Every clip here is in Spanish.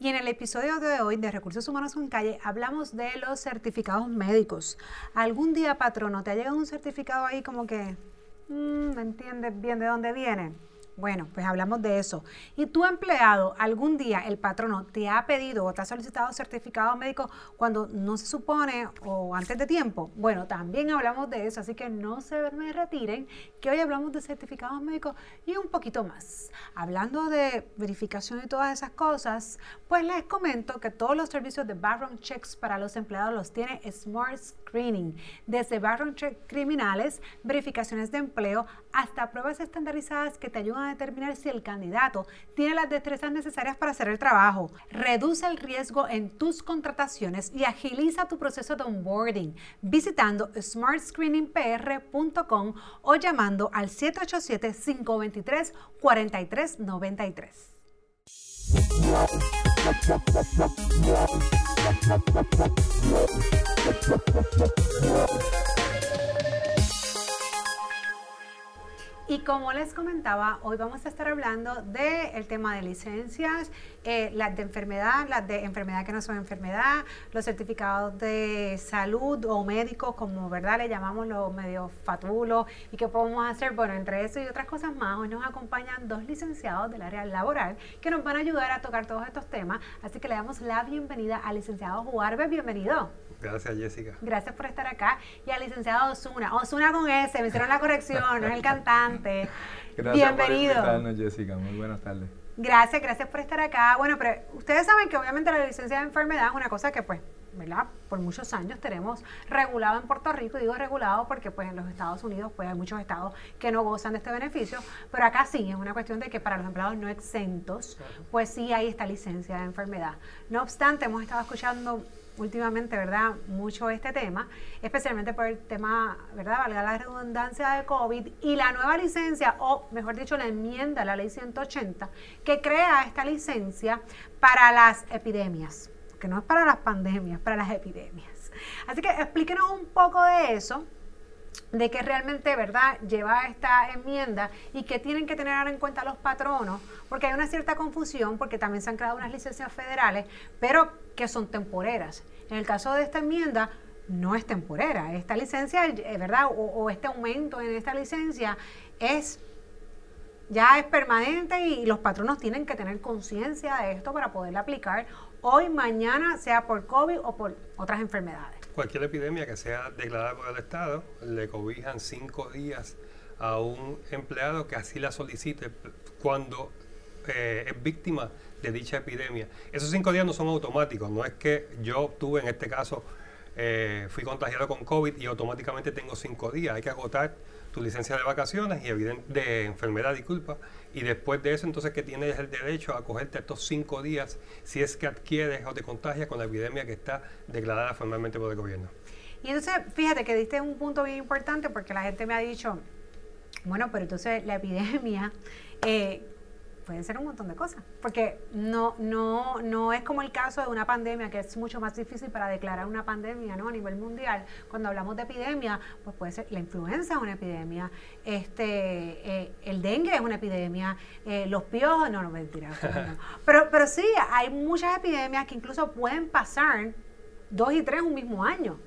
Y en el episodio de hoy de Recursos Humanos en Calle hablamos de los certificados médicos. ¿Algún día, patrono, te ha llegado un certificado ahí como que mm, no entiendes bien de dónde viene? Bueno, pues hablamos de eso. ¿Y tu empleado algún día, el patrono, te ha pedido o te ha solicitado certificado médico cuando no se supone o antes de tiempo? Bueno, también hablamos de eso, así que no se me retiren, que hoy hablamos de certificados médicos y un poquito más. Hablando de verificación y todas esas cosas, pues les comento que todos los servicios de background checks para los empleados los tiene Smart Screening, desde background checks criminales, verificaciones de empleo, hasta pruebas estandarizadas que te ayudan determinar si el candidato tiene las destrezas necesarias para hacer el trabajo. Reduce el riesgo en tus contrataciones y agiliza tu proceso de onboarding visitando smartscreeningpr.com o llamando al 787-523-4393. Y como les comentaba, hoy vamos a estar hablando del tema de licencias, eh, las de enfermedad, las de enfermedad que no son enfermedad, los certificados de salud o médicos, como verdad le llamamos los medios fatulos, y qué podemos hacer. Bueno, entre eso y otras cosas más, hoy nos acompañan dos licenciados del área laboral que nos van a ayudar a tocar todos estos temas. Así que le damos la bienvenida al licenciado Juárez. Bienvenido. Gracias, Jessica. Gracias por estar acá. Y al licenciado Osuna. Osuna con S, me hicieron la corrección, no es el cantante. Gracias Bienvenido. Por Jessica. Muy buenas tardes. Gracias, gracias por estar acá. Bueno, pero ustedes saben que obviamente la licencia de enfermedad es una cosa que pues, ¿verdad? Por muchos años tenemos regulado en Puerto Rico, digo regulado porque pues en los Estados Unidos pues hay muchos estados que no gozan de este beneficio, pero acá sí, es una cuestión de que para los empleados no exentos, pues sí hay esta licencia de enfermedad. No obstante, hemos estado escuchando últimamente, ¿verdad? Mucho este tema, especialmente por el tema, ¿verdad? Valga la redundancia de COVID y la nueva licencia, o mejor dicho, la enmienda a la ley 180, que crea esta licencia para las epidemias, que no es para las pandemias, para las epidemias. Así que explíquenos un poco de eso de que realmente, ¿verdad?, lleva esta enmienda y que tienen que tener en cuenta los patronos, porque hay una cierta confusión, porque también se han creado unas licencias federales, pero que son temporeras. En el caso de esta enmienda, no es temporera. Esta licencia, eh, ¿verdad?, o, este aumento en esta licencia es ya es permanente y los patronos tienen que tener conciencia de esto para poderla aplicar hoy, mañana, sea por COVID o por otras enfermedades cualquier epidemia que sea declarada por el Estado, le cobijan cinco días a un empleado que así la solicite cuando eh, es víctima de dicha epidemia. Esos cinco días no son automáticos, no es que yo tuve en este caso, eh, fui contagiado con COVID y automáticamente tengo cinco días, hay que agotar tu licencia de vacaciones y de enfermedad, disculpa, y después de eso entonces que tienes el derecho a cogerte estos cinco días si es que adquieres o te contagias con la epidemia que está declarada formalmente por el gobierno. Y entonces, fíjate que diste un punto bien importante porque la gente me ha dicho, bueno, pero entonces la epidemia, eh, pueden ser un montón de cosas, porque no, no, no es como el caso de una pandemia, que es mucho más difícil para declarar una pandemia ¿no? a nivel mundial. Cuando hablamos de epidemia, pues puede ser la influenza es una epidemia, este, eh, el dengue es una epidemia, eh, los piojos, no, no, mentira. Pero, pero sí, hay muchas epidemias que incluso pueden pasar dos y tres un mismo año.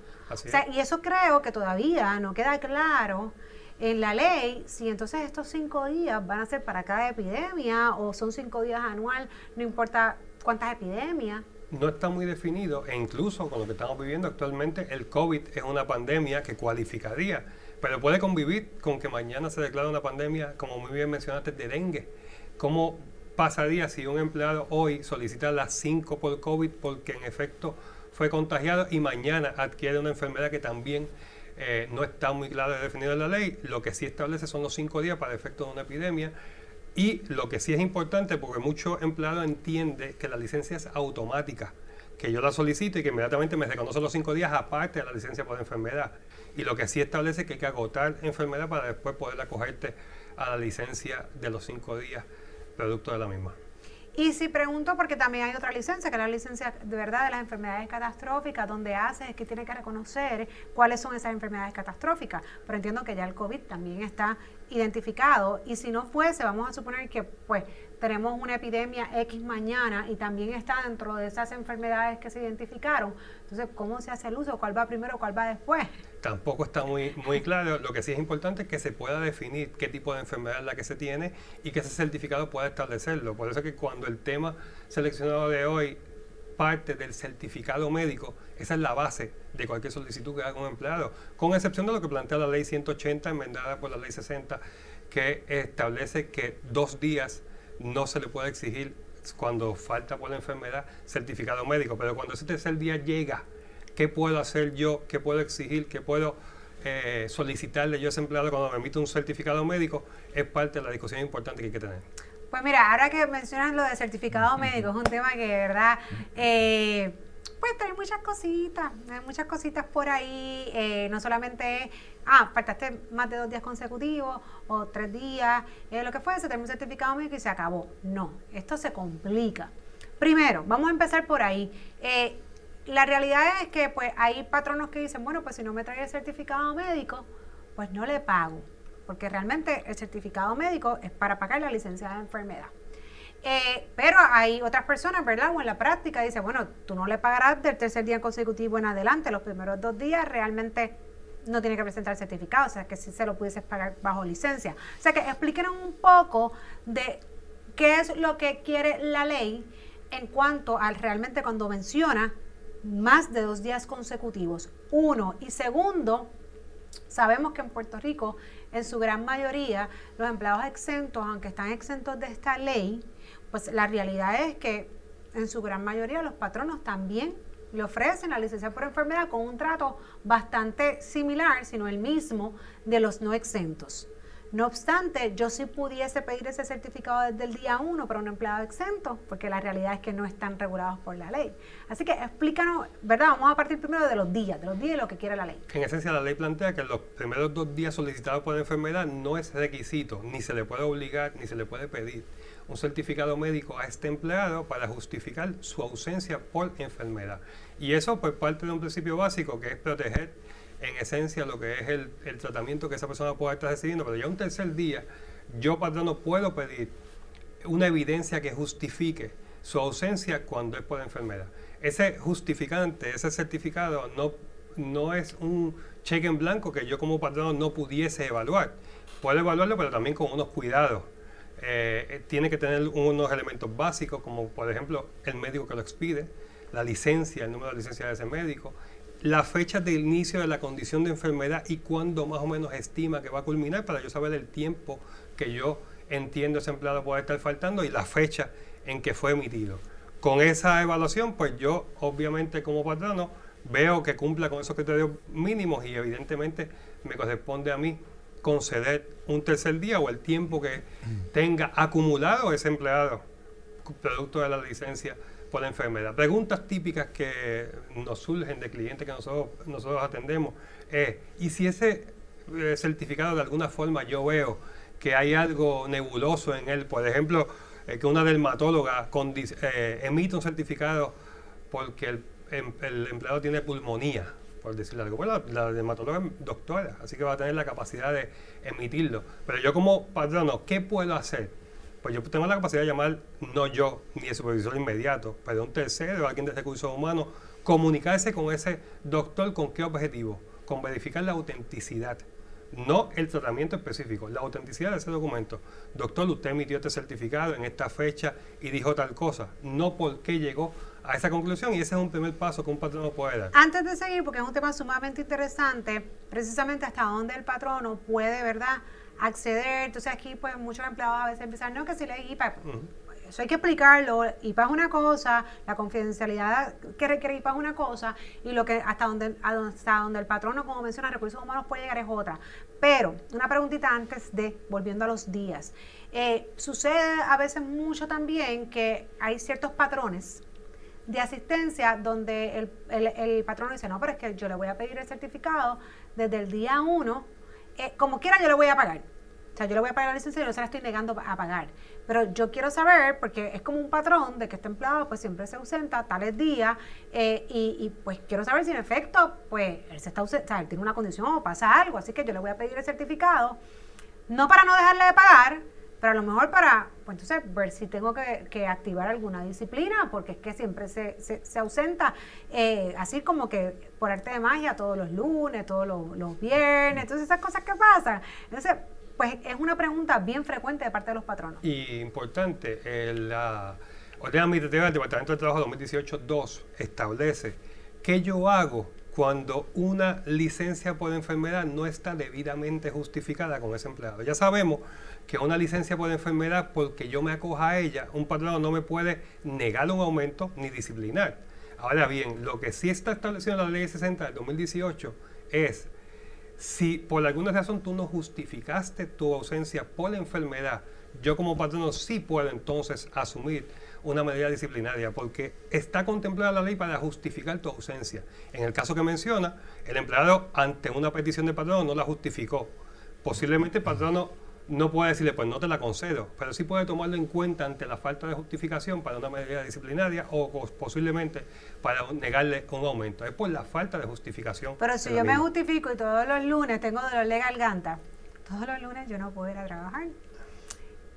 y eso creo que todavía no queda claro en la ley, si entonces estos cinco días van a ser para cada epidemia o son cinco días anual, no importa cuántas epidemias. No está muy definido e incluso con lo que estamos viviendo actualmente, el COVID es una pandemia que cualificaría, pero puede convivir con que mañana se declare una pandemia, como muy bien mencionaste, de dengue. ¿Cómo pasaría si un empleado hoy solicita las cinco por COVID porque en efecto fue contagiado y mañana adquiere una enfermedad que también eh, no está muy claro definido en la ley. Lo que sí establece son los cinco días para efecto de una epidemia. Y lo que sí es importante, porque muchos empleados entienden que la licencia es automática, que yo la solicito y que inmediatamente me reconoce los cinco días aparte de la licencia por enfermedad. Y lo que sí establece es que hay que agotar enfermedad para después poder acogerte a la licencia de los cinco días producto de la misma. Y si pregunto, porque también hay otra licencia, que es la licencia de verdad de las enfermedades catastróficas, donde hace es que tiene que reconocer cuáles son esas enfermedades catastróficas. Pero entiendo que ya el COVID también está identificado y si no fuese, vamos a suponer que pues tenemos una epidemia X mañana y también está dentro de esas enfermedades que se identificaron. Entonces, ¿cómo se hace el uso? ¿Cuál va primero, cuál va después? Tampoco está muy, muy claro. Lo que sí es importante es que se pueda definir qué tipo de enfermedad es la que se tiene y que ese certificado pueda establecerlo. Por eso es que cuando el tema seleccionado de hoy parte del certificado médico, esa es la base de cualquier solicitud que haga un empleado, con excepción de lo que plantea la ley 180 enmendada por la ley 60, que establece que dos días no se le puede exigir cuando falta por la enfermedad certificado médico, pero cuando ese tercer día llega, ¿qué puedo hacer yo? ¿Qué puedo exigir? ¿Qué puedo eh, solicitarle yo a ese empleado cuando me emite un certificado médico? Es parte de la discusión importante que hay que tener. Pues mira, ahora que mencionas lo de certificado médico, es un tema que de verdad, eh, pues trae muchas cositas, hay muchas cositas por ahí, eh, no solamente, ah, faltaste más de dos días consecutivos o tres días, eh, lo que fuese, tenemos un certificado médico y se acabó. No, esto se complica. Primero, vamos a empezar por ahí. La realidad es que pues hay patronos que dicen, bueno, pues si no me trae el certificado médico, pues no le pago porque realmente el certificado médico es para pagar la licencia de enfermedad. Eh, pero hay otras personas, ¿verdad? O en la práctica dice, bueno, tú no le pagarás del tercer día consecutivo en adelante, los primeros dos días realmente no tiene que presentar el certificado, o sea que sí se lo pudieses pagar bajo licencia. O sea que explíquenos un poco de qué es lo que quiere la ley en cuanto al realmente cuando menciona más de dos días consecutivos. Uno. Y segundo, sabemos que en Puerto Rico en su gran mayoría, los empleados exentos, aunque están exentos de esta ley, pues la realidad es que en su gran mayoría los patronos también le ofrecen la licencia por enfermedad con un trato bastante similar, sino el mismo de los no exentos. No obstante, yo sí pudiese pedir ese certificado desde el día 1 para un empleado exento, porque la realidad es que no están regulados por la ley. Así que explícanos, ¿verdad? Vamos a partir primero de los días, de los días y lo que quiere la ley. En esencia, la ley plantea que los primeros dos días solicitados por enfermedad no es requisito, ni se le puede obligar, ni se le puede pedir un certificado médico a este empleado para justificar su ausencia por enfermedad. Y eso por parte de un principio básico que es proteger en esencia lo que es el, tratamiento que esa persona pueda estar recibiendo, pero ya un tercer día, yo patrono puedo pedir una evidencia que justifique su ausencia cuando es por enfermedad. Ese justificante, ese certificado no, no es un cheque en blanco que yo como patrono no pudiese evaluar. Puedo evaluarlo, pero también con unos cuidados. Eh, tiene que tener unos elementos básicos, como por ejemplo el médico que lo expide, la licencia, el número de licencia de ese médico, la fecha de inicio de la condición de enfermedad y cuándo más o menos estima que va a culminar para yo saber el tiempo que yo entiendo ese empleado puede estar faltando y la fecha en que fue emitido. Con esa evaluación, pues yo obviamente como patrono veo que cumpla con esos criterios mínimos y evidentemente me corresponde a mí conceder un tercer día o el tiempo que tenga acumulado ese empleado producto de la licencia por la enfermedad. Preguntas típicas que nos surgen de clientes que nosotros, nosotros atendemos es, ¿y si ese eh, certificado de alguna forma yo veo que hay algo nebuloso en él? Por ejemplo, eh, que una dermatóloga eh, emite un certificado porque el, em, el, empleado tiene pulmonía, por decirle algo. Bueno, la, dermatóloga es doctora, así que va a tener la capacidad de emitirlo. Pero yo como patrono, ¿qué puedo hacer? Pues yo tengo la capacidad de llamar, no yo, ni el supervisor inmediato, pero un tercero, alguien de recursos humanos, comunicarse con ese doctor con qué objetivo, con verificar la autenticidad, no el tratamiento específico, la autenticidad de ese documento. Doctor, usted emitió este certificado en esta fecha y dijo tal cosa, no por qué llegó a esa conclusión y ese es un primer paso que un patrono puede dar. Antes de seguir, porque es un tema sumamente interesante, precisamente hasta dónde el patrono puede, ¿verdad?, acceder. Entonces aquí pues muchos empleados a veces empiezan, no, que si le IPA, eso hay que explicarlo, IPA es una cosa, la confidencialidad que requiere IPA es una cosa, y lo que hasta donde, hasta donde el patrono, como menciona, recursos humanos puede llegar es otra. Pero, una preguntita antes de, volviendo a los días. Eh, sucede a veces mucho también que hay ciertos patrones de asistencia donde el, el, el patrono dice, no, pero es que yo le voy a pedir el certificado desde el día 1 como quiera yo le voy a pagar. O sea, yo le voy a pagar la licencia y no se la estoy negando a pagar. Pero yo quiero saber, porque es como un patrón de que este empleado pues siempre se ausenta tales días eh, y, pues quiero saber si en efecto pues él se está o sea, él tiene una condición o pasa algo. Así que yo le voy a pedir el certificado, no para no dejarle de pagar, pero a lo mejor para, pues entonces, ver si tengo que, activar alguna disciplina, porque es que siempre se, se, ausenta, eh, así como que por arte de magia, todos los lunes, todos los, viernes, entonces esas cosas que pasan. Entonces, pues es una pregunta bien frecuente de parte de los patronos. Y importante, eh, la Orden Administrativa del Departamento de Trabajo 2018-2 establece que yo hago cuando una licencia por enfermedad no está debidamente justificada con ese empleado. Ya sabemos que una licencia por enfermedad, porque yo me acoja a ella, un patrono no me puede negar un aumento ni disciplinar. Ahora bien, lo que sí está establecido en la ley 60 del 2018 es si por alguna razón tú no justificaste tu ausencia por enfermedad, yo como patrono sí puedo entonces asumir una medida disciplinaria, porque está contemplada la ley para justificar tu ausencia. En el caso que menciona, el empleado ante una petición de patrono no la justificó. Posiblemente el patrono no puede decirle, pues no te la concedo, pero sí puede tomarlo en cuenta ante la falta de justificación para una medida disciplinaria o, posiblemente para negarle un aumento. Es por la falta de justificación. Pero si yo me justifico y todos los lunes tengo dolor de garganta, todos los lunes yo no puedo ir a trabajar.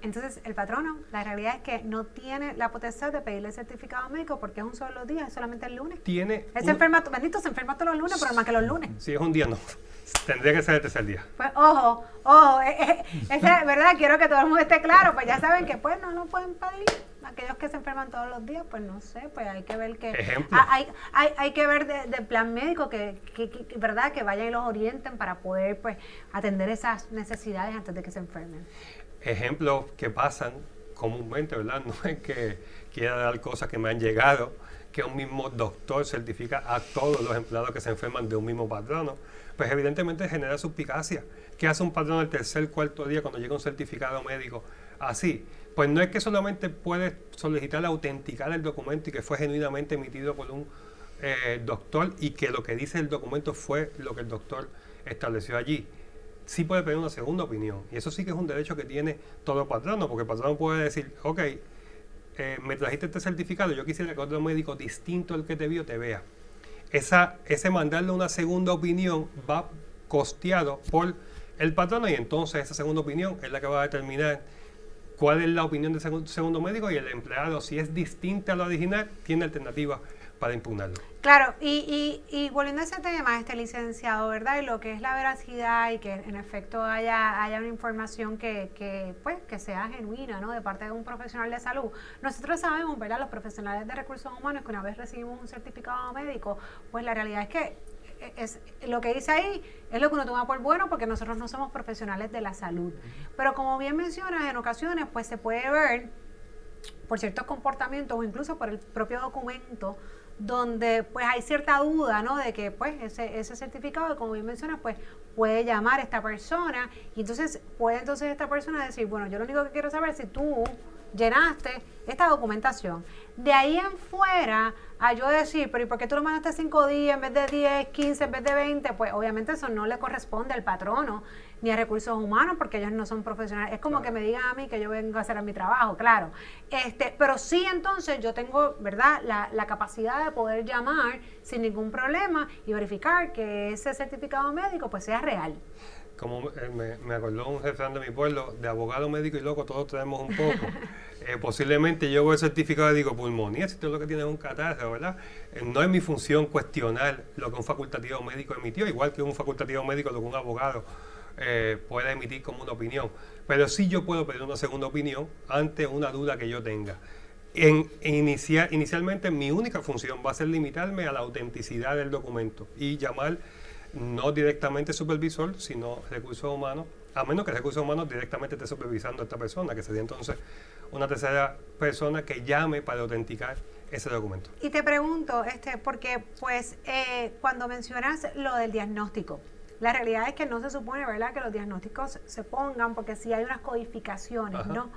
Entonces, el patrono, la realidad es que no tiene la potestad de pedirle certificado médico porque es un solo día, es solamente el lunes. Tiene. Es enferma, bendito, se enferma todos los lunes, pero más que los lunes. Si es un día, no. Tendría que ser el tercer día. Pues, ojo, ojo, eh, eh, es verdad, quiero que todo el mundo esté claro, pues ya saben que pues no lo pueden pedir. Aquellos que se enferman todos los días, pues no sé, pues hay que ver que... Ejemplo. Hay, hay, hay que ver del de plan médico que, que, que, ¿verdad? Que vayan y los orienten para poder, pues, atender esas necesidades antes de que se enfermen ejemplos que pasan comúnmente, ¿verdad? No es que quiera dar cosas que me han llegado, que un mismo doctor certifica a todos los empleados que se enferman de un mismo patrono, pues evidentemente genera suspicacia. ¿Qué hace un patrono el tercer, cuarto día cuando llega un certificado médico así? Pues no es que solamente puede solicitar autenticar el documento y que fue genuinamente emitido por un eh, doctor y que lo que dice el documento fue lo que el doctor estableció allí sí puede pedir una segunda opinión. Y eso sí que es un derecho que tiene todo patrono, porque el patrono puede decir, ok, eh, me trajiste este certificado, yo quisiera que otro médico distinto al que te vio te vea. Esa, ese mandarle una segunda opinión va costeado por el patrono y entonces esa segunda opinión es la que va a determinar cuál es la opinión del segundo médico y el empleado, si es distinta a la original, tiene alternativa para impugnarlo. Claro, y, y, volviendo a ese tema, este licenciado, ¿verdad? Y lo que es la veracidad y que en efecto haya, haya una información que, que, pues, que sea genuina, ¿no? De parte de un profesional de salud. Nosotros sabemos, ¿verdad? Los profesionales de recursos humanos que una vez recibimos un certificado médico, pues la realidad es que es, lo que dice ahí es lo que uno toma por bueno porque nosotros no somos profesionales de la salud. Pero como bien mencionas, en ocasiones pues se puede ver por ciertos comportamientos o incluso por el propio documento donde pues hay cierta duda, ¿no? De que pues ese, ese certificado, como bien mencionas, pues puede llamar a esta persona y entonces puede entonces esta persona decir, bueno, yo lo único que quiero saber es si tú llenaste esta documentación. De ahí en fuera, a yo decir, pero ¿y por qué tú lo mandaste cinco días en vez de 10, 15, en vez de 20? Pues obviamente eso no le corresponde al patrono ni a recursos humanos porque ellos no son profesionales. Es como que me digan a mí que yo vengo a hacer mi trabajo, claro. Este, pero sí entonces yo tengo, ¿verdad?, la, la capacidad de poder llamar sin ningún problema y verificar que ese certificado médico pues sea real como eh, me, me, acordó un jefe de mi pueblo, de abogado, médico y loco, todos tenemos un poco. Eh, posiblemente yo voy el certificado de digo pulmonía, si todo lo que tiene es un catarro, ¿verdad? Eh, no es mi función cuestionar lo que un facultativo médico emitió, igual que un facultativo médico lo que un abogado puede emitir como una opinión. Pero sí yo puedo pedir una segunda opinión ante una duda que yo tenga. En, inicialmente mi única función va a ser limitarme a la autenticidad del documento y llamar no directamente supervisor, sino recursos humanos, a menos que recursos humanos directamente esté supervisando a esta persona, que sería entonces una tercera persona que llame para autenticar ese documento. Y te pregunto, este, porque pues eh, cuando mencionas lo del diagnóstico, la realidad es que no se supone, ¿verdad?, que los diagnósticos se pongan porque si hay unas codificaciones, ¿no?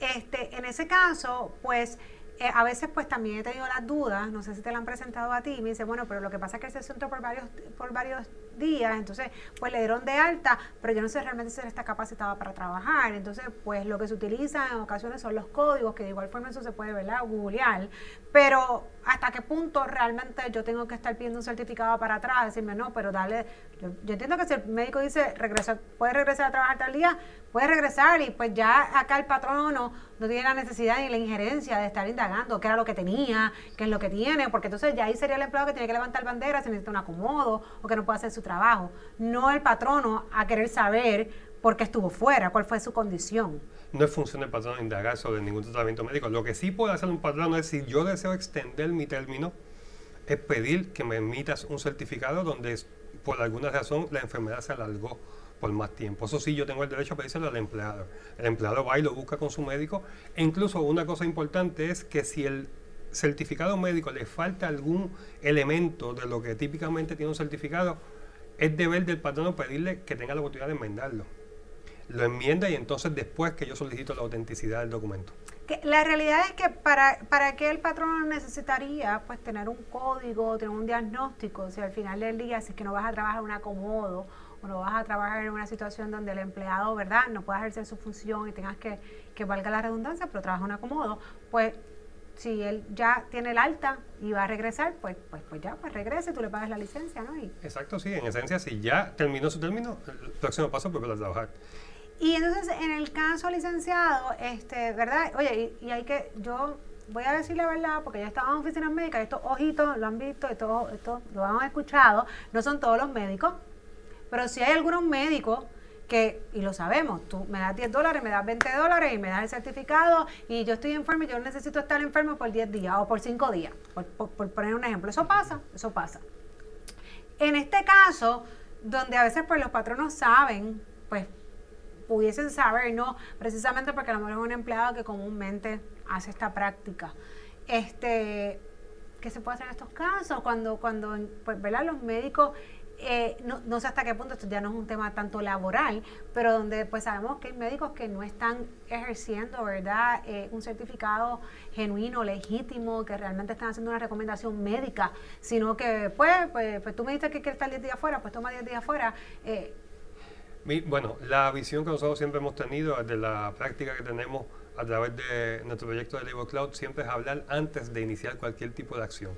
Este, en ese caso, pues eh, a veces pues también he tenido las dudas, no sé si te la han presentado a ti, me dice, bueno, pero lo que pasa es que él se sentó por varios, por varios días, entonces pues le dieron de alta, pero yo no sé realmente si él está capacitado para trabajar, entonces pues lo que se utiliza en ocasiones son los códigos, que de igual forma eso se puede, ¿verdad?, googlear, pero hasta qué punto realmente yo tengo que estar pidiendo un certificado para atrás, decirme no, pero dale, yo, entiendo que si el médico dice regresa, puede regresar a trabajar tal día, puede regresar y pues ya acá el patrón no, tiene la necesidad ni la injerencia de estar indagando qué era lo que tenía, qué es lo que tiene, porque entonces ya ahí sería el empleado que tiene que levantar bandera, si necesita un acomodo o que no puede hacer su trabajo, no el patrono a querer saber por qué estuvo fuera, cuál fue su condición no es función del patrón indagar sobre ningún tratamiento médico. Lo que sí puede hacer un patrón es, si yo deseo extender mi término, es pedir que me emitas un certificado donde por alguna razón la enfermedad se alargó por más tiempo. Eso sí, yo tengo el derecho a pedírselo al empleado. El empleado va y lo busca con su médico. E incluso una cosa importante es que si el certificado médico le falta algún elemento de lo que típicamente tiene un certificado, es deber del patrón pedirle que tenga la oportunidad de enmendarlo lo enmienda y entonces después que yo solicito la autenticidad del documento. Que la realidad es que para, para que el patrón necesitaría pues tener un código, tener un diagnóstico, si al final del día si es que no vas a trabajar un acomodo o no vas a trabajar en una situación donde el empleado, ¿verdad?, no pueda ejercer su función y tengas que, que valga la redundancia, pero trabaja un acomodo, pues si él ya tiene el alta y va a regresar, pues, pues, pues ya, pues regrese, tú le pagas la licencia, ¿no? Exacto, sí, en esencia, si ya terminó su término, el próximo paso es volver a trabajar. Y entonces, en el caso licenciado, este, ¿verdad? Oye, y, hay que, yo voy a decir la verdad, porque ya estaba en oficinas médicas, estos ojitos lo han visto, esto, esto lo han escuchado, no son todos los médicos, pero si hay algunos médicos que, y lo sabemos, tú me das 10 dólares, me das 20 dólares y me das el certificado y yo estoy enfermo y yo necesito estar enfermo por 10 días o por 5 días, por, por poner un ejemplo. Eso pasa, eso pasa. En este caso, donde a veces pues los patronos saben, pues pudiesen saber, no, precisamente porque a lo mejor es un empleado que comúnmente hace esta práctica. Este, ¿Qué se puede hacer en estos casos? Cuando, cuando pues, ¿verdad? los médicos eh, no, no, sé hasta qué punto esto ya no es un tema tanto laboral, pero donde pues sabemos que hay médicos que no están ejerciendo, ¿verdad? Eh, un certificado genuino, legítimo, que realmente están haciendo una recomendación médica, sino que pues, pues, pues tú me dices que quieres estar 10 días afuera, pues toma 10 días afuera. Eh, bueno, la visión que nosotros siempre hemos tenido de la práctica que tenemos a través de nuestro proyecto de Labor Cloud siempre es hablar antes de iniciar cualquier tipo de acción.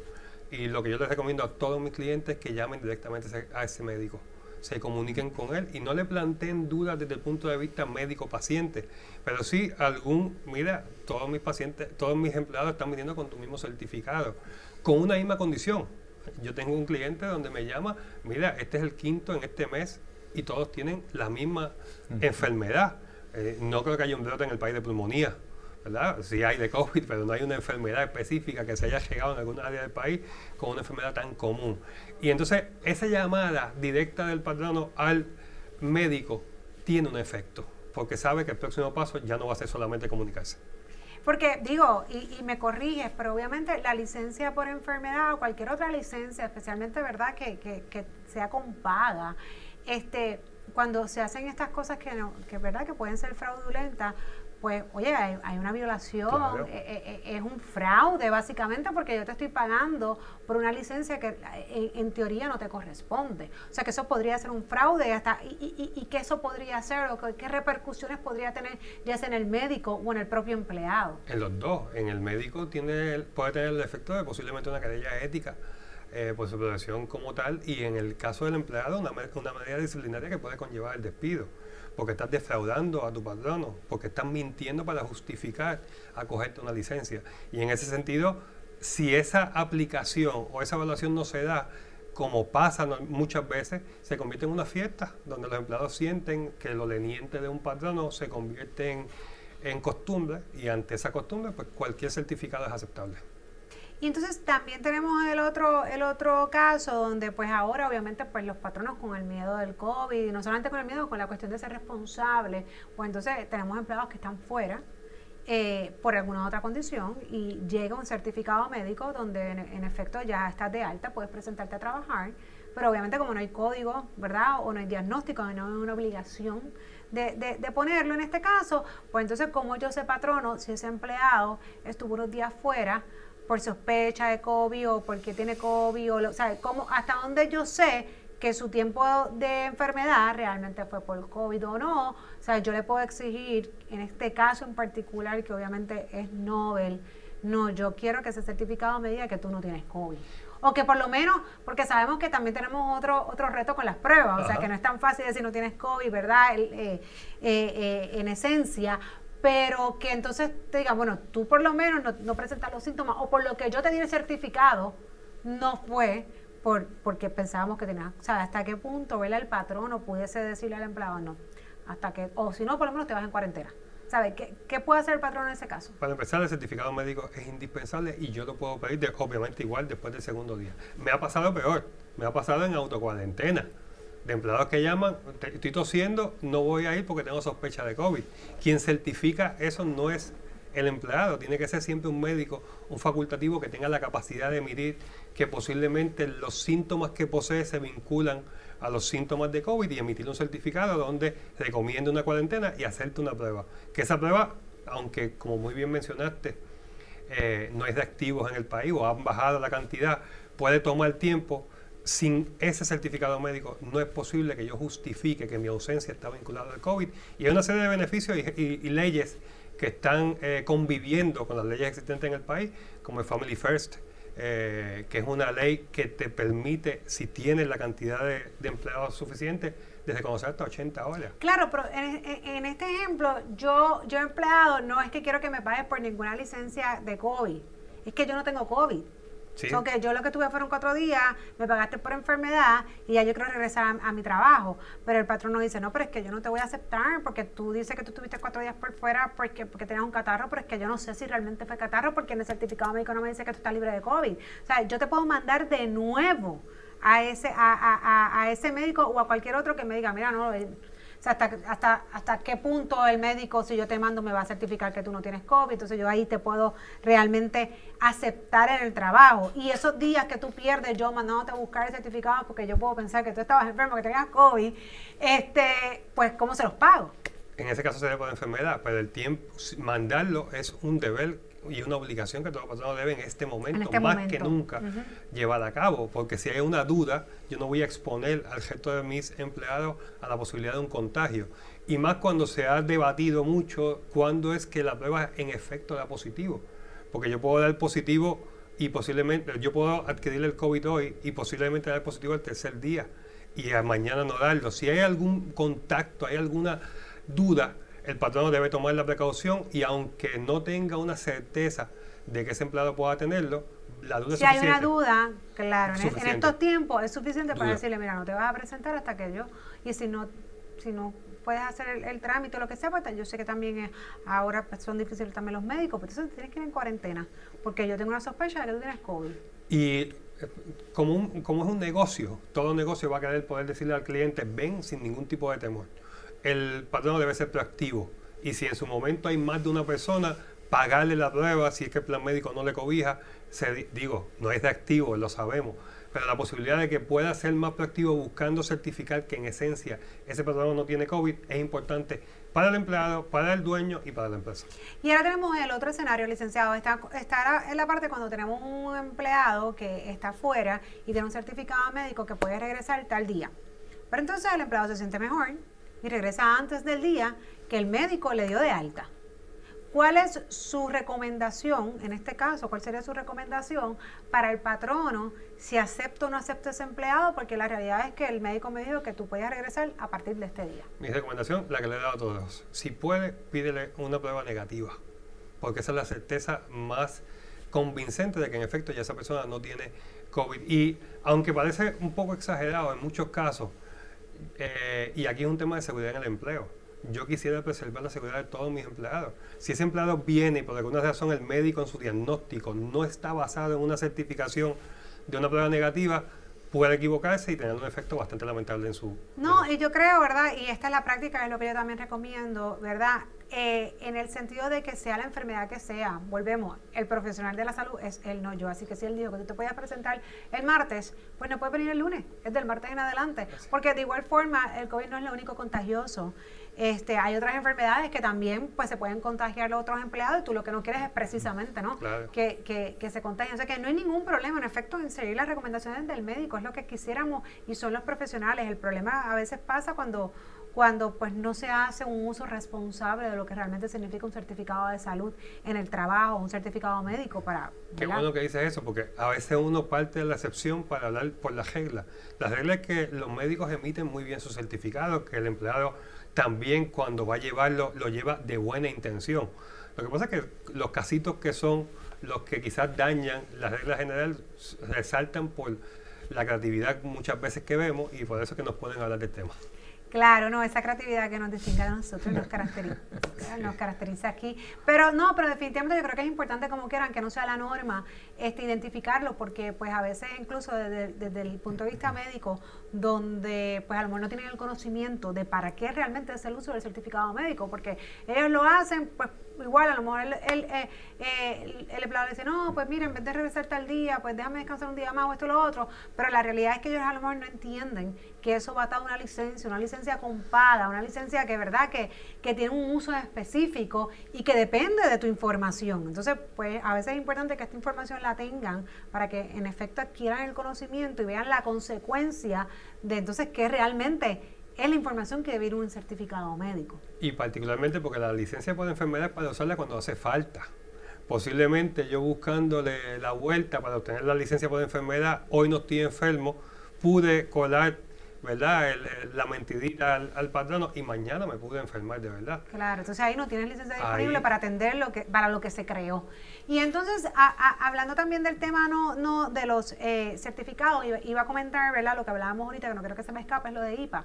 Y lo que yo les recomiendo a todos mis clientes es que llamen directamente a ese médico, se comuniquen con él y no le planteen dudas desde el punto de vista médico-paciente, pero sí algún, mira, todos mis pacientes, todos mis empleados están viniendo con tu mismo certificado, con una misma condición. Yo tengo un cliente donde me llama, mira, este es el quinto en este mes y todos tienen la misma enfermedad. Eh, no creo que haya un brote en el país de pulmonía, ¿verdad? Sí hay de COVID, pero no hay una enfermedad específica que se haya llegado en alguna área del país con una enfermedad tan común. Y entonces esa llamada directa del patrono al médico tiene un efecto, porque sabe que el próximo paso ya no va a ser solamente comunicarse. Porque digo, y, me corriges, pero obviamente la licencia por enfermedad o cualquier otra licencia, especialmente, ¿verdad?, que, que, que sea con paga, este, cuando se hacen estas cosas que, no, que verdad que pueden ser fraudulentas, pues oye, hay, una violación, eh, eh, eh, es, un fraude básicamente porque yo te estoy pagando por una licencia que en, teoría no te corresponde. O sea que eso podría ser un fraude hasta, y, y, qué eso podría ser o qué, repercusiones podría tener ya sea en el médico o en el propio empleado. En los dos, en el médico tiene puede tener el efecto de posiblemente una querella ética eh, por su profesión como tal y en el caso del empleado una, una medida disciplinaria que puede conllevar el despido porque estás defraudando a tu patrono, porque estás mintiendo para justificar acogerte una licencia. Y en ese sentido, si esa aplicación o esa evaluación no se da, como pasa muchas veces, se convierte en una fiesta donde los empleados sienten que lo leniente de un patrono se convierte en, en costumbre y ante esa costumbre, pues cualquier certificado es aceptable. Y entonces también tenemos el otro, el otro caso donde pues ahora obviamente pues los patronos con el miedo del COVID, y no solamente con el miedo, con la cuestión de ser responsable, pues entonces tenemos empleados que están fuera eh, por alguna otra condición y llega un certificado médico donde en, efecto ya estás de alta, puedes presentarte a trabajar, pero obviamente como no hay código, ¿verdad? O no hay diagnóstico, no hay una obligación de, de, de, ponerlo en este caso, pues entonces como yo sé patrono, si ese empleado estuvo unos días fuera, por sospecha de COVID o porque tiene COVID, o, o sea, ¿cómo, hasta dónde yo sé que su tiempo de enfermedad realmente fue por COVID o no. O sea, yo le puedo exigir, en este caso en particular, que obviamente es Nobel, no, yo quiero que ese certificado me diga que tú no tienes COVID. O que por lo menos, porque sabemos que también tenemos otro, otro reto con las pruebas, o sea que no es tan fácil decir no tienes COVID, ¿verdad? Eh, eh, eh, en esencia, pero que entonces te diga, bueno, tú por lo menos no, no, presentas los síntomas, o por lo que yo te di el certificado, no fue por, porque pensábamos que tenía, o sea, hasta qué punto, ¿verdad? El patrón pudiese decirle al empleado, no, hasta que, o si no, por lo menos te vas en cuarentena. ¿Sabe? ¿Qué, ¿Qué, puede hacer el patrón en ese caso? Para empezar, el certificado médico es indispensable y yo lo puedo pedir, obviamente, igual después del segundo día. Me ha pasado peor, me ha pasado en autocuarentena. De empleados que llaman, estoy tosiendo, no voy a ir porque tengo sospecha de COVID. Quien certifica eso no es el empleado, tiene que ser siempre un médico, un facultativo que tenga la capacidad de emitir que posiblemente los síntomas que posee se vinculan a los síntomas de COVID y emitir un certificado donde recomiende una cuarentena y hacerte una prueba. Que esa prueba, aunque como muy bien mencionaste, eh, no es de activos en el país o han bajado la cantidad, puede tomar tiempo. Sin ese certificado médico no es posible que yo justifique que mi ausencia está vinculada al COVID. Y hay una serie de beneficios y, leyes que están eh, conviviendo con las leyes existentes en el país, como el Family First, eh, que es una ley que te permite, si tienes la cantidad de, empleados suficiente, desde conocer hasta 80 horas. Claro, pero en, este ejemplo, yo, yo empleado, no es que quiero que me pagues por ninguna licencia de COVID, es que yo no tengo COVID. Sí. que yo lo que tuve fueron cuatro días, me pagaste por enfermedad y ya yo quiero regresar a, mi trabajo. Pero el patrón no dice, no, pero es que yo no te voy a aceptar porque tú dices que tú estuviste cuatro días por fuera porque, porque tenías un catarro, pero es que yo no sé si realmente fue catarro porque en el certificado médico no me dice que tú estás libre de COVID. O sea, yo te puedo mandar de nuevo a ese, a, a, a ese médico o a cualquier otro que me diga, mira, no, hasta, hasta, hasta qué punto el médico, si yo te mando, me va a certificar que tú no tienes COVID. Entonces yo ahí te puedo realmente aceptar en el trabajo. Y esos días que tú pierdes yo mandándote a buscar el certificado porque yo puedo pensar que tú estabas enfermo, que tenías COVID, este, pues ¿cómo se los pago? En ese caso sería por enfermedad, pero el tiempo, mandarlo es un deber y una obligación que todos los patronos deben en este momento, este más que nunca, llevar a cabo. Porque si hay una duda, yo no voy a exponer al resto de mis empleados a la posibilidad de un contagio. Y más cuando se ha debatido mucho cuándo es que la prueba en efecto da positivo. Porque yo puedo dar positivo y posiblemente, yo puedo adquirir el COVID hoy y posiblemente dar positivo el tercer día y mañana no darlo. Si hay algún contacto, hay alguna duda, el patrono debe tomar la precaución y aunque no tenga una certeza de que ese empleado pueda tenerlo, la duda si es suficiente. Si hay una duda, claro, en, estos tiempos es suficiente para decirle, mira, no te vas a presentar hasta que yo, y si no, si no puedes hacer el, trámite o lo que sea, pues yo sé que también ahora pues, son difíciles también los médicos, pero entonces tienes que ir en cuarentena, porque yo tengo una sospecha de que tú tienes COVID. Y eh, como, como es un negocio, todo negocio va a querer poder decirle al cliente, ven sin ningún tipo de temor el patrono debe ser proactivo. Y si en su momento hay más de una persona, pagarle la prueba si es que el plan médico no le cobija. Se, digo, no es de activo, lo sabemos, pero la posibilidad de que pueda ser más proactivo buscando certificar que en esencia ese patrono no tiene COVID es importante para el empleado, para el dueño y para la empresa. Y ahora tenemos el otro escenario, licenciado. Está, está en la parte cuando tenemos un empleado que está fuera y tiene un certificado médico que puede regresar tal día. Pero entonces el empleado se siente mejor, y regresa antes del día que el médico le dio de alta. ¿Cuál es su recomendación, en este caso, cuál sería su recomendación para el patrono si acepta o no acepta ese empleado? Porque la realidad es que el médico me dijo que tú puedes regresar a partir de este día. Mi recomendación, la que le he dado a todos. Si puede, pídele una prueba negativa, porque esa es la certeza más convincente de que en efecto ya esa persona no tiene COVID. Y aunque parece un poco exagerado en muchos casos, eh, y aquí es un tema de seguridad en el empleo. Yo quisiera preservar la seguridad de todos mis empleados. Si ese empleado viene y por alguna razón el médico en su diagnóstico no está basado en una certificación de una prueba negativa, puede equivocarse y tener un efecto bastante lamentable en su... No, y yo creo, ¿verdad? Y esta es la práctica, es lo que yo también recomiendo, ¿verdad? Eh, en el sentido de que sea la enfermedad que sea, volvemos, el profesional de la salud es él, no yo. Así que si él dijo que tú te puedes presentar el martes, pues no puedes venir el lunes, es del martes en adelante. Porque de igual forma, el COVID no es lo único contagioso. Este, hay otras enfermedades que también pues se pueden contagiar a otros empleados y tú lo que no quieres es precisamente ¿no? Que, que, que, se contagien. O sea que no hay ningún problema en efecto en seguir las recomendaciones del médico, es lo que quisiéramos y son los profesionales. El problema a veces pasa cuando cuando pues no se hace un uso responsable de lo que realmente significa un certificado de salud en el trabajo, un certificado médico para... Qué bueno que dices eso, porque a veces uno parte de la excepción para hablar por la regla. La regla es que los médicos emiten muy bien sus certificados, que el empleado también cuando va a llevarlo lo lleva de buena intención. Lo que pasa es que los casitos que son los que quizás dañan la regla general resaltan por la creatividad muchas veces que vemos y por eso que nos pueden hablar del tema. Claro, no, esa creatividad que nos distingue a nosotros nos caracteriza, nos caracteriza aquí. Pero no, pero definitivamente yo creo que es importante como quieran, que no sea la norma, este, identificarlo, porque pues a veces incluso desde, el punto de vista médico, donde pues a lo mejor no tienen el conocimiento de para qué realmente es el uso del certificado médico, porque ellos lo hacen pues igual a lo mejor el, el, eh, eh, el, empleado le dice, no, pues mira, en vez de regresar tal día, pues déjame descansar un día más o esto o lo otro, pero la realidad es que ellos a lo mejor no entienden que eso va a estar una licencia, una licencia con paga, una licencia que verdad que, que tiene un uso específico y que depende de tu información. Entonces, pues a veces es importante que esta información la tengan para que en efecto adquieran el conocimiento y vean la consecuencia de entonces qué realmente es la información que debe ir un certificado médico. Y particularmente porque la licencia por enfermedad para usarla cuando hace falta. Posiblemente yo buscándole la vuelta para obtener la licencia por enfermedad, hoy no estoy enfermo, pude colar ¿verdad? la mentidita al, patrono y mañana me pude enfermar de verdad. Claro, entonces ahí no tienes licencia disponible para atender lo que, para lo que se creó. Y entonces, hablando también del tema no, no de los eh, certificados, iba, iba, a comentar, ¿verdad? Lo que hablábamos ahorita, que no quiero que se me escape, es lo de IPA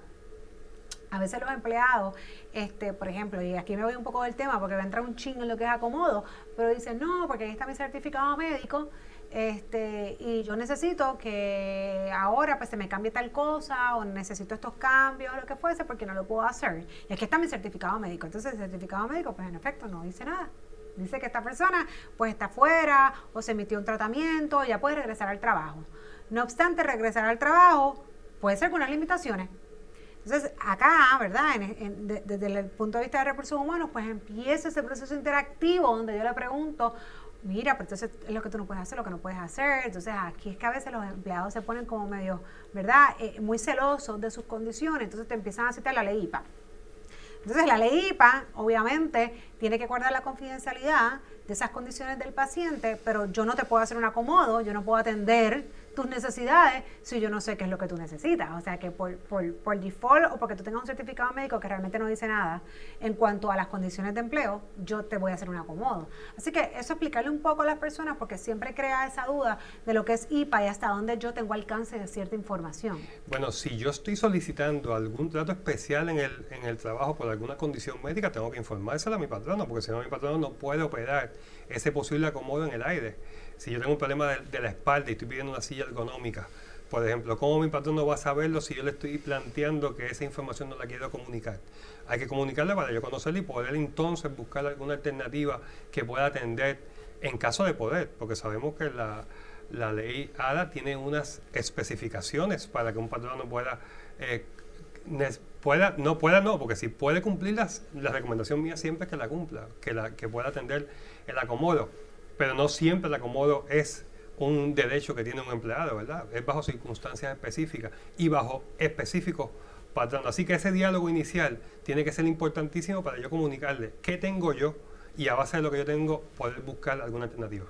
a veces los empleados, este, por ejemplo, y aquí me voy un poco del tema porque va a entrar un ching en lo que es acomodo, pero dicen, no, porque ahí está mi certificado médico, este, y yo necesito que ahora pues se me cambie tal cosa o necesito estos cambios o lo que fuese porque no lo puedo hacer. Y aquí está mi certificado médico. Entonces el certificado médico pues en efecto no dice nada. Dice que esta persona pues está fuera o se emitió un tratamiento, ya puede regresar al trabajo. No obstante, regresar al trabajo puede ser con unas limitaciones. Entonces, acá, ¿verdad? desde el punto de vista de recursos humanos, pues empieza ese proceso interactivo donde yo le pregunto, mira, pues entonces es lo que tú no puedes hacer, lo que no puedes hacer. Entonces, aquí es que a veces los empleados se ponen como medio, ¿verdad? Eh, muy celosos de sus condiciones, entonces te empiezan a citar la ley IPA. Entonces, la ley IPA, obviamente, tiene que guardar la confidencialidad de esas condiciones del paciente, pero yo no te puedo hacer un acomodo, yo no puedo atender tus necesidades si yo no sé qué es lo que tú necesitas. O sea que por, por, por, default o porque tú tengas un certificado médico que realmente no dice nada en cuanto a las condiciones de empleo, yo te voy a hacer un acomodo. Así que eso explicarle un poco a las personas porque siempre crea esa duda de lo que es IPA y hasta dónde yo tengo alcance de cierta información. Bueno, si yo estoy solicitando algún trato especial en el, en el trabajo por alguna condición médica, tengo que informárselo a mi patrono porque si no mi patrono no puede operar ese posible acomodo en el aire si yo tengo un problema de, la espalda y estoy pidiendo una silla ergonómica, por ejemplo, ¿cómo mi patrón no va a saberlo si yo le estoy planteando que esa información no la quiero comunicar? Hay que comunicarle para yo conocerla y poder entonces buscar alguna alternativa que pueda atender en caso de poder, porque sabemos que la, ley ADA tiene unas especificaciones para que un patrón no pueda, eh, pueda, no pueda no, porque si puede cumplirlas, la recomendación mía siempre es que la cumpla, que, la, que pueda atender el acomodo pero no siempre el acomodo es un derecho que tiene un empleado, ¿verdad? Es bajo circunstancias específicas y bajo específicos patronos. Así que ese diálogo inicial tiene que ser importantísimo para yo comunicarle qué tengo yo y a base de lo que yo tengo poder buscar alguna alternativa.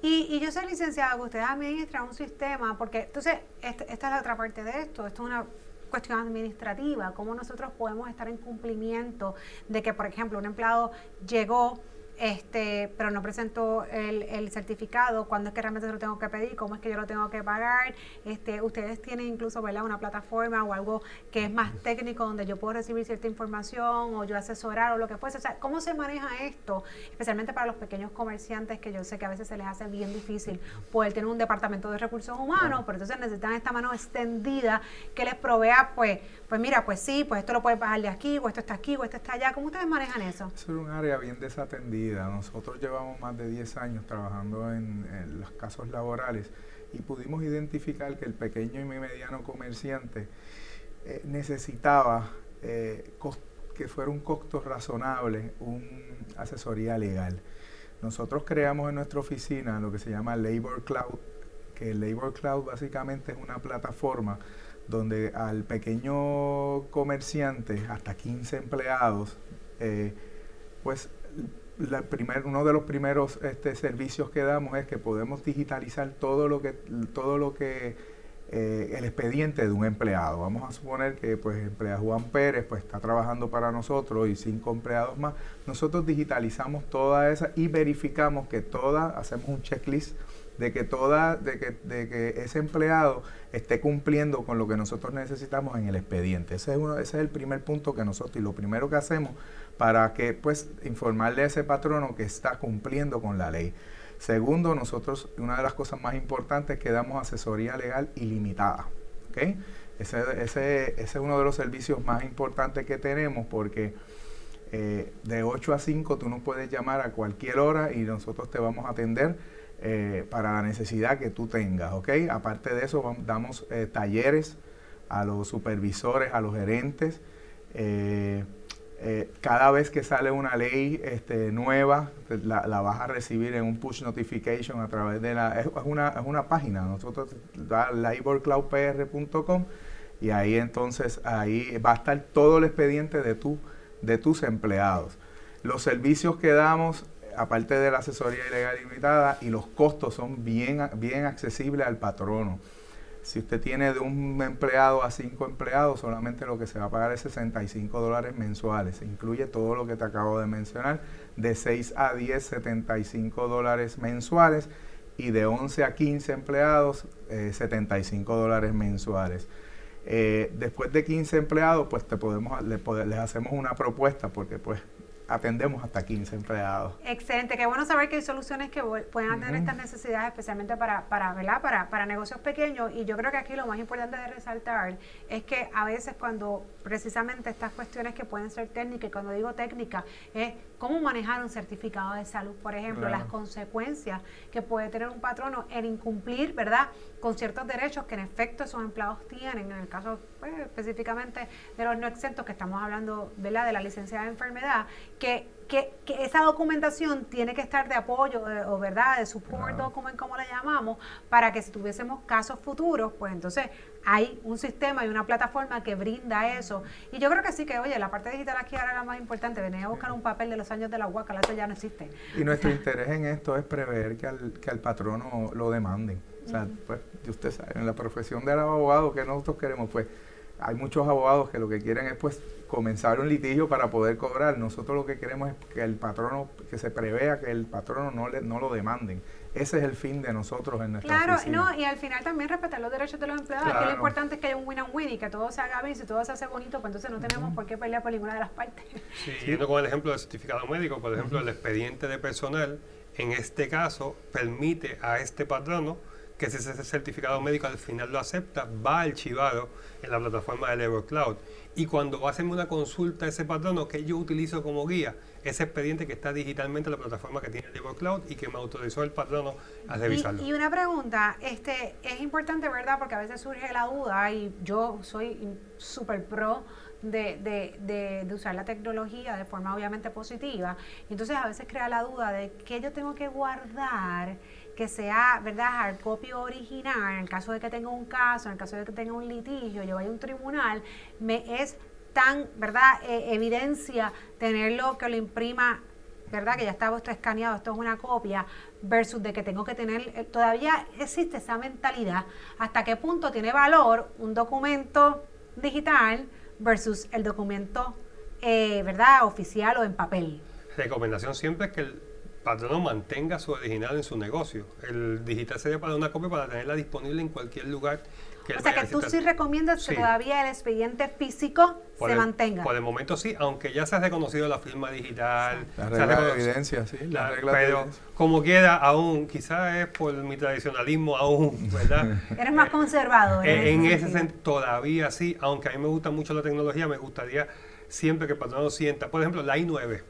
Y, yo soy licenciada, que ustedes administran un sistema, porque entonces esta, esta es la otra parte de esto, esto es una cuestión administrativa, cómo nosotros podemos estar en cumplimiento de que, por ejemplo, un empleado llegó este, pero no presento el, el, certificado, cuándo es que realmente se lo tengo que pedir, cómo es que yo lo tengo que pagar. Este, ustedes tienen incluso ¿verdad? una plataforma o algo que es más técnico donde yo puedo recibir cierta información o yo asesorar o lo que fuese. ¿cómo se maneja esto? Especialmente para los pequeños comerciantes que yo sé que a veces se les hace bien difícil poder tener un departamento de recursos humanos, pero entonces necesitan esta mano extendida que les provea, pues, pues mira, pues sí, pues esto lo puedes pagar de aquí, o esto está aquí, o esto está allá. ¿Cómo ustedes manejan eso? Es un área bien desatendida nosotros llevamos más de 10 años trabajando en, los casos laborales y pudimos identificar que el pequeño y mediano comerciante eh, necesitaba eh, que fuera un costo razonable, una asesoría legal. Nosotros creamos en nuestra oficina lo que se llama Labor Cloud, que Labor Cloud básicamente es una plataforma donde al pequeño comerciante, hasta 15 empleados, eh, pues la primer, uno de los primeros este, servicios que damos es que podemos digitalizar todo lo que, todo lo que eh, el expediente de un empleado. Vamos a suponer que pues emplea Juan Pérez pues está trabajando para nosotros y cinco empleados más. Nosotros digitalizamos toda esa y verificamos que toda, hacemos un checklist de que toda, de que, de que ese empleado esté cumpliendo con lo que nosotros necesitamos en el expediente. Ese es, uno, ese es el primer punto que nosotros, y lo primero que hacemos para que pues informarle a ese patrono que está cumpliendo con la ley. Segundo, nosotros, una de las cosas más importantes es que damos asesoría legal ilimitada. ¿okay? Ese, ese, es uno de los servicios más importantes que tenemos porque eh, de 8 a 5 tú nos puedes llamar a cualquier hora y nosotros te vamos a atender eh, para la necesidad que tú tengas. ¿okay? Aparte de eso, damos eh, talleres a los supervisores, a los gerentes. Eh, cada vez que sale una ley este, nueva, la, vas a recibir en un push notification a través de la... Es, una, es una página, nosotros laborcloudpr.com y ahí entonces ahí va a estar todo el expediente de, tu, de tus empleados. Los servicios que damos, aparte de la asesoría ilegal limitada, y los costos son bien, bien accesibles al patrono. Si usted tiene de un empleado a cinco empleados, solamente lo que se va a pagar es 65 dólares mensuales. Incluye todo lo que te acabo de mencionar. De 6 a 10, 75 dólares mensuales. Y de 11 a 15 empleados, 75 eh, dólares mensuales. Eh, después de 15 empleados, pues te podemos, les hacemos una propuesta porque pues atendemos hasta 15 empleados. Excelente, qué bueno saber que hay soluciones que pueden atender estas necesidades, especialmente para, para, Para, para negocios pequeños. Y yo creo que aquí lo más importante de resaltar es que a veces cuando precisamente estas cuestiones que pueden ser técnicas, y cuando digo técnica, es cómo manejar un certificado de salud, por ejemplo, las consecuencias que puede tener un patrono en incumplir, ¿verdad?, con ciertos derechos que en efecto esos empleados tienen, en el caso pues, específicamente de los no exentos, que estamos hablando, ¿verdad?, de la licencia de enfermedad, que, que, esa documentación tiene que estar de apoyo, o verdad, de support document, como le llamamos, para que si tuviésemos casos futuros, pues entonces hay un sistema y una plataforma que brinda eso. Y yo creo que sí que, oye, la parte digital aquí ahora es la más importante. Venía a buscar un papel de los años de la UACA, eso ya no existe. Y nuestro interés en esto es prever que al, que al patrono lo demanden. O sea, pues, usted sabe, en la profesión del abogado que nosotros queremos, pues, hay muchos abogados que lo que quieren es pues comenzar un litigio para poder cobrar. Nosotros lo que queremos es que el patrono, que se prevea que el patrono no, le, no lo demanden. Ese es el fin de nosotros en nuestra Claro, no, y al final también respetar los derechos de los empleados. lo importante es que haya un win-and-win y que todo se haga bien. Si todo se hace bonito, pues entonces no tenemos por qué pelear por ninguna de las partes. Sí, yendo con el ejemplo del certificado médico, por ejemplo, el expediente de personal, en este caso, permite a este patrono que si ese certificado médico al final lo acepta, va archivado en la plataforma de Labor Cloud. Y cuando va a hacerme una consulta a ese patrono que yo utilizo como guía, ese expediente que está digitalmente en la plataforma que tiene Labor Cloud y que me autorizó el patrono a revisarlo. Y, una pregunta, este es importante, ¿verdad? Porque a veces surge la duda y yo soy súper pro de, de, de, usar la tecnología de forma obviamente positiva. Entonces a veces crea la duda de qué yo tengo que guardar que sea, ¿verdad?, hard copy original, en el caso de que tenga un caso, en el caso de que tenga un litigio, yo vaya a un tribunal, me es tan, ¿verdad?, e, evidencia tenerlo que lo imprima, ¿verdad?, que ya estaba esto escaneado, esto es una copia, versus de que tengo que tener, eh, todavía existe esa mentalidad, hasta qué punto tiene valor un documento digital versus el documento, eh, ¿verdad?, oficial o en papel. Recomendación siempre es que el patrono mantenga su original en su negocio. El digital sería para una copia para tenerla disponible en cualquier lugar. Que o sea que tú sí recomiendas que todavía el expediente físico se mantenga. Por el momento sí, aunque ya se ha reconocido la firma digital. La regla de evidencia, sí. La, regla pero como quiera, aún, quizás es por mi tradicionalismo aún, ¿verdad? Eres más conservador. en, ese sentido, todavía sí, aunque a mí me gusta mucho la tecnología, me gustaría siempre que el patrono sienta, por ejemplo, la I9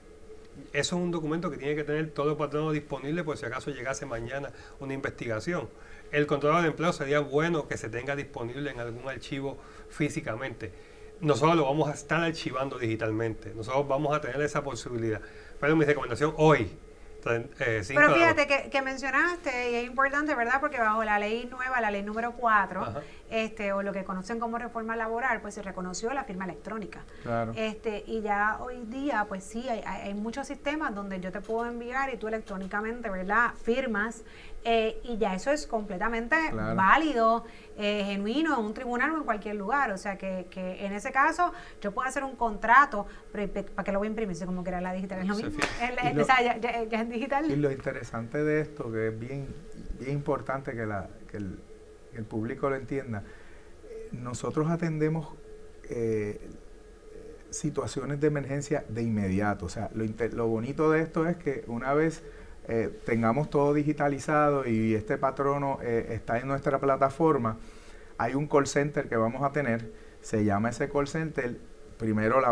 eso es un documento que tiene que tener todo el patrono disponible por si acaso llegase mañana una investigación. El controlador de empleo sería bueno que se tenga disponible en algún archivo físicamente. Nosotros lo vamos a estar archivando digitalmente. Nosotros vamos a tener esa posibilidad. Pero mi recomendación hoy, eh, Pero fíjate que, que, mencionaste, y es importante, ¿verdad? Porque bajo la ley nueva, la ley número 4, este, o lo que conocen como reforma laboral, pues se reconoció la firma electrónica. Claro. Este, y ya hoy día, pues sí, hay, hay, muchos sistemas donde yo te puedo enviar y tú electrónicamente, ¿verdad? Firmas eh, y ya eso es completamente válido, eh, genuino en un tribunal o en cualquier lugar. O sea que, que en ese caso yo puedo hacer un contrato, pero ¿para qué lo voy a imprimir? Si como que era la digital, es lo mismo. o sea, ya, ya, es digital. Y lo interesante de esto, que es bien, bien importante que, la, que el, el público lo entienda, nosotros atendemos eh, situaciones de emergencia de inmediato. O sea, lo, lo bonito de esto es que una vez eh, tengamos todo digitalizado y este patrono eh, está en nuestra plataforma, hay un call center que vamos a tener, se llama ese call center, primero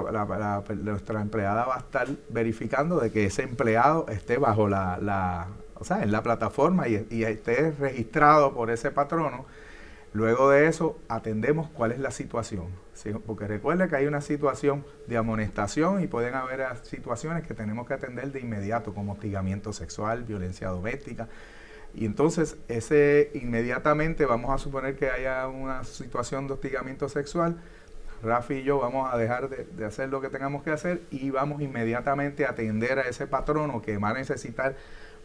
nuestra empleada va a estar verificando de que ese empleado esté bajo la, o sea, en la plataforma y, y esté registrado por ese patrono Luego de eso atendemos cuál es la situación. Porque recuerde que hay una situación de amonestación y pueden haber situaciones que tenemos que atender de inmediato, como hostigamiento sexual, violencia doméstica. Y entonces, ese inmediatamente vamos a suponer que haya una situación de hostigamiento sexual. Rafi y yo vamos a dejar de, de hacer lo que tengamos que hacer y vamos inmediatamente a atender a ese patrono que va a necesitar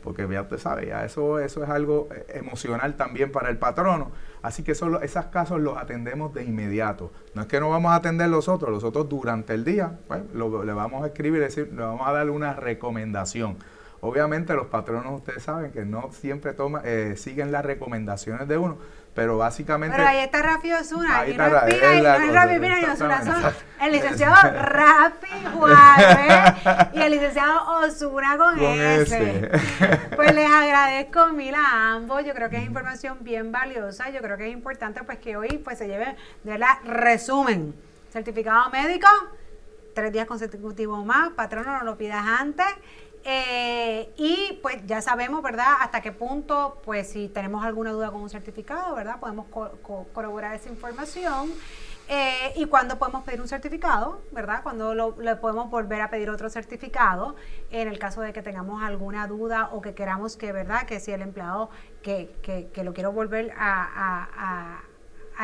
porque ya usted sabe, ya eso, eso es algo eh, emocional también para el patrono. Así que esos, esos casos los atendemos de inmediato. No es que no vamos a atender los otros, los otros durante el día, pues, le vamos a escribir, decir, le vamos a dar una recomendación. Obviamente los patronos ustedes saben que no siempre toma, eh, siguen las recomendaciones de uno, pero básicamente... Pero ahí está Rafi Osuna, y no es Pina, y no es Rafi Pina y Osuna, son el licenciado Rafi Juárez y el licenciado Osuna con, ese. Pues les agradezco mil a ambos, yo creo que es información bien valiosa, yo creo que es importante pues que hoy pues se lleve de la resumen. Certificado médico, tres días consecutivos más, patrono no lo pidas antes eh, y pues ya sabemos, ¿verdad?, hasta qué punto, pues si tenemos alguna duda con un certificado, ¿verdad?, podemos corroborar esa información. Eh, y cuándo podemos pedir un certificado, ¿verdad? Cuando le podemos volver a pedir otro certificado en el caso de que tengamos alguna duda o que queramos que, ¿verdad? Que si el empleado que, que, lo quiero volver a,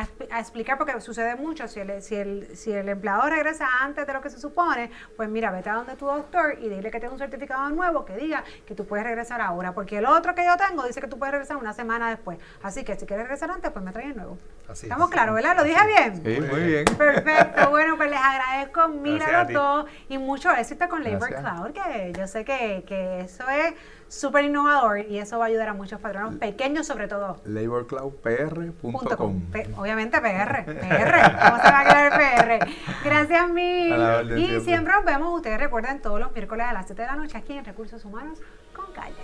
explicar, porque sucede mucho, si el, si, el, si el empleado regresa antes de lo que se supone, pues mira, vete a donde tu doctor y dile que tenga un certificado nuevo que diga que tú puedes regresar ahora, porque el otro que yo tengo dice que tú puedes regresar una semana después. Así que si quieres regresar antes, pues me trae el nuevo. Estamos claros, ¿verdad? ¿Lo dije bien? Sí, muy bien. Perfecto. Bueno, pues les agradezco mil a los dos y mucho éxito con Labor Cloud, que yo sé que, que eso es súper innovador y eso va a ayudar a muchos patronos pequeños sobre todo. LaborCloudPR.com Obviamente PR, PR, ¿cómo se va a quedar PR? Gracias mil. Y siempre nos vemos, ustedes recuerden, todos los miércoles a las 7 de la noche aquí en Recursos Humanos con Calle.